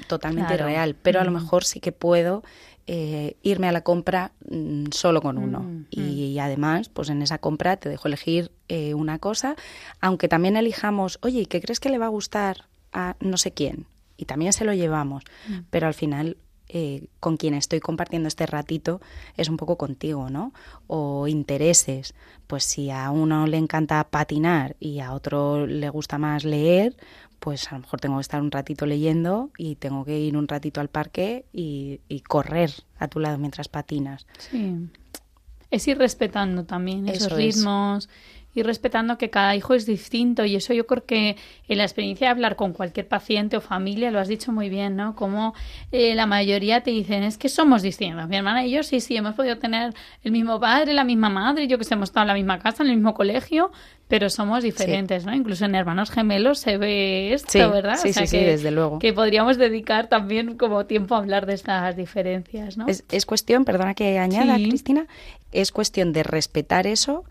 totalmente irreal. Pero a lo mm. mejor sí que puedo eh, irme a la compra mm, solo con uno. Mm, y, además, pues en esa compra te dejo elegir eh, una cosa, aunque también elijamos, oye, ¿qué crees que le va a gustar a no sé quién? Y también se lo llevamos. Pero al final eh, con quien estoy compartiendo este ratito es un poco contigo, ¿no? O intereses. Pues si a uno le encanta patinar y a otro le gusta más leer, pues a lo mejor tengo que estar un ratito leyendo y tengo que ir un ratito al parque y, correr a tu lado mientras patinas. Sí. Es ir respetando también esos ritmos y respetando que cada hijo es distinto y eso yo creo que en la experiencia de hablar con cualquier paciente o familia lo has dicho muy bien, ¿no? Como eh, la mayoría te dicen es que somos distintos. Mi hermana y yo sí, sí, hemos podido tener el mismo padre, la misma madre, yo que sé, hemos estado en la misma casa, en el mismo colegio, pero somos diferentes, ¿no? Incluso en hermanos gemelos se ve esto, ¿verdad? Sí, sí, sí, desde luego. Que podríamos dedicar también como tiempo a hablar de estas diferencias, ¿no? Es, es cuestión, perdona que añada, Cristina, es cuestión de respetar eso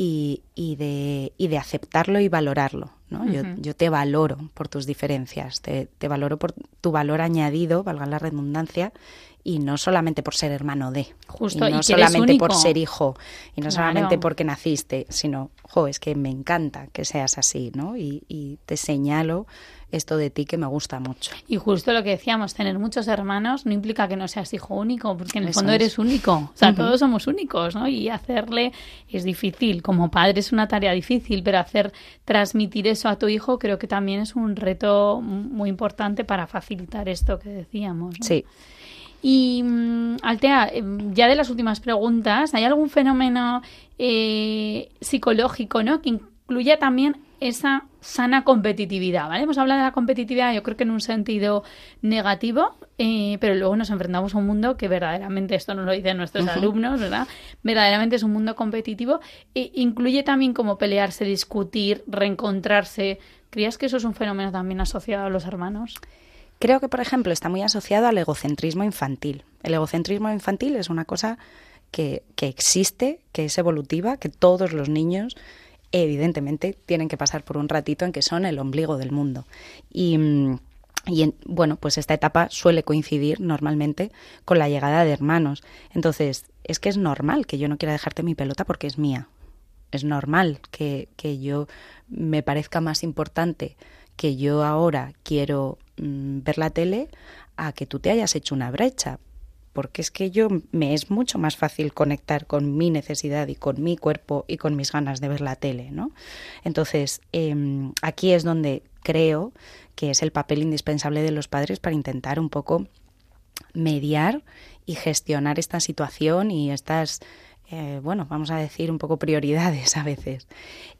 y, y, de, y de aceptarlo y valorarlo. ¿no? yo, yo, te valoro por tus diferencias, te, te, valoro por tu valor añadido, valga la redundancia, y no solamente por ser hermano de, Justo, y no solamente por ser hijo, y no solamente porque naciste, sino, jo, es que me encanta que seas así, ¿no? Y, y te señalo esto de ti que me gusta mucho. Y justo lo que decíamos, tener muchos hermanos no implica que no seas hijo único, porque en el fondo eres único. O sea, todos somos únicos, ¿no? Y hacerle es difícil. Como padre es una tarea difícil, pero hacer transmitir eso a tu hijo creo que también es un reto muy importante para facilitar esto que decíamos. Sí. Y mm, Altea, em, ya de las últimas preguntas, ¿hay algún fenómeno eh, psicológico ¿no? que incluya también esa sana competitividad, ¿vale? Hemos hablado de la competitividad, yo creo que en un sentido negativo, eh, pero luego nos enfrentamos a un mundo que verdaderamente, esto nos lo dicen nuestros alumnos, ¿verdad? Verdaderamente es un mundo competitivo. E incluye también como pelearse, discutir, reencontrarse. ¿Creías que eso es un fenómeno también asociado a los hermanos? Creo que, por ejemplo, está muy asociado al egocentrismo infantil. El egocentrismo infantil es una cosa que, que existe, que es evolutiva, que todos los niños evidentemente tienen que pasar por un ratito en que son el ombligo del mundo. Y, mm, y bueno, pues esta etapa suele coincidir normalmente con la llegada de hermanos. Entonces, es que es normal que yo no quiera dejarte mi pelota porque es mía. Es normal que, que yo me parezca más importante que yo ahora quiero mm, ver la tele a que tú te hayas hecho una brecha, porque es que yo me es mucho más fácil conectar con mi necesidad y con mi cuerpo y con mis ganas de ver la tele, ¿no? Entonces, em, aquí es donde creo que es el papel indispensable de los padres para intentar un poco mediar y gestionar esta situación y estas eh, bueno, vamos a decir un poco prioridades a veces.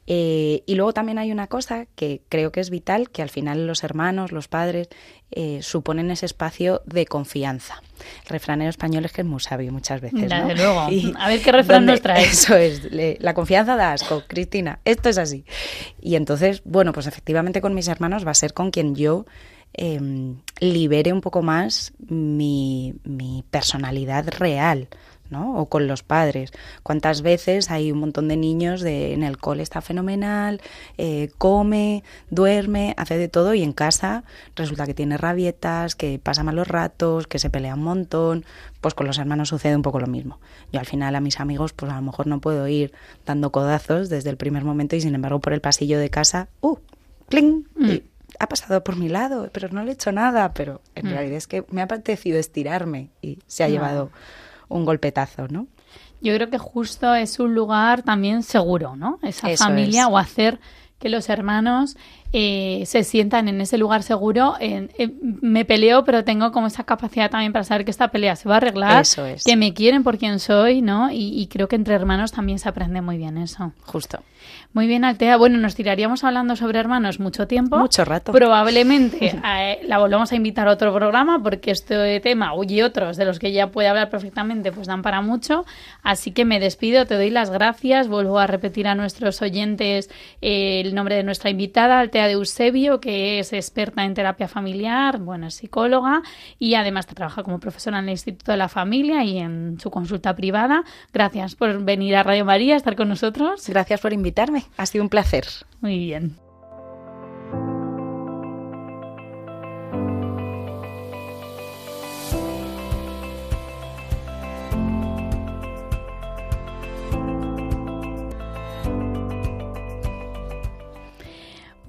Eh, y luego también hay una cosa que creo que es vital, que al final los hermanos, los padres, eh, suponen ese espacio de confianza. El refranero español es que es muy sabio muchas veces. Desde luego. a ver qué refrán nos trae. Eso es, la confianza da asco, Cristina. Esto es así. Y entonces, bueno, pues efectivamente con mis hermanos va a ser con quien yo Em, libere un poco más mi, mi personalidad real. ¿No? O con los padres. ¿Cuántas veces hay un montón de niños de, en el cole está fenomenal, eh, come, duerme, hace de todo y en casa resulta que tiene rabietas, que pasa malos ratos, que se pelea un montón. Pues con los hermanos sucede un poco lo mismo. Yo al final a mis amigos pues a lo mejor no puedo ir dando codazos desde el primer momento y sin embargo por el pasillo de casa, ¡uh! ¡Cling! Mm. Y ha pasado por mi lado, pero no le he hecho nada, pero en Mm. realidad es que me ha apetecido estirarme y se ha No. llevado un golpetazo, ¿no? Yo creo que justo es un lugar también seguro, ¿no? Esa Eso familia es. o hacer que los hermanos eh, se sientan en ese lugar seguro. en- me peleo, pero tengo como esa capacidad también para saber que esta pelea se va a arreglar, Eso es. que me quieren por quien soy, ¿no? Y, y creo que entre hermanos también se aprende muy bien eso. Justo. Muy bien, Altea. Bueno, nos tiraríamos hablando sobre hermanos mucho tiempo. Mucho rato. Probablemente eh, la volvemos a invitar a otro programa porque este tema y otros de los que ya puede hablar perfectamente pues dan para mucho. Así que me despido, te doy las gracias. Vuelvo a repetir a nuestros oyentes eh, el nombre de nuestra invitada, Altea de Eusebio, que es experta en terapia familiar, bueno, es psicóloga y además trabaja como profesora en el Instituto de la Familia y en su consulta privada. Gracias por venir a Radio María, a estar con nosotros. Gracias por invitarme. Ha sido un placer. Muy bien.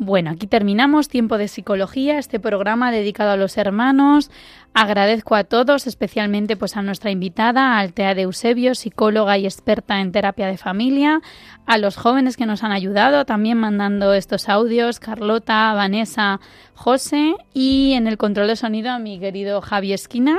Bueno, aquí terminamos Tiempo de Psicología, este programa dedicado a los hermanos. Agradezco a todos, especialmente pues a nuestra invitada, Altea de Eusebio, psicóloga y experta en terapia de familia, a los jóvenes que nos han ayudado, también mandando estos audios, Carlota, Vanessa, José y en el control de sonido a mi querido Javi Esquina.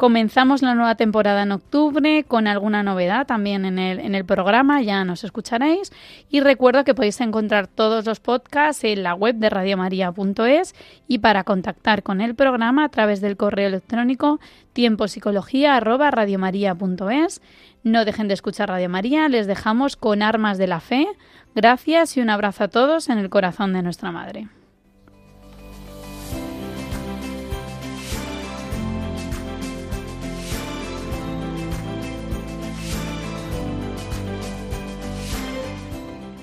Comenzamos la nueva temporada en octubre con alguna novedad también en el, en el programa, ya nos escucharéis. Y recuerdo que podéis encontrar todos los podcasts en la web de radiomaria.es y para contactar con el programa a través del correo electrónico tiempopsicología.radiomaria.es. No dejen de escuchar Radio María, les dejamos con Armas de la Fe. Gracias y un abrazo a todos en el corazón de nuestra Madre.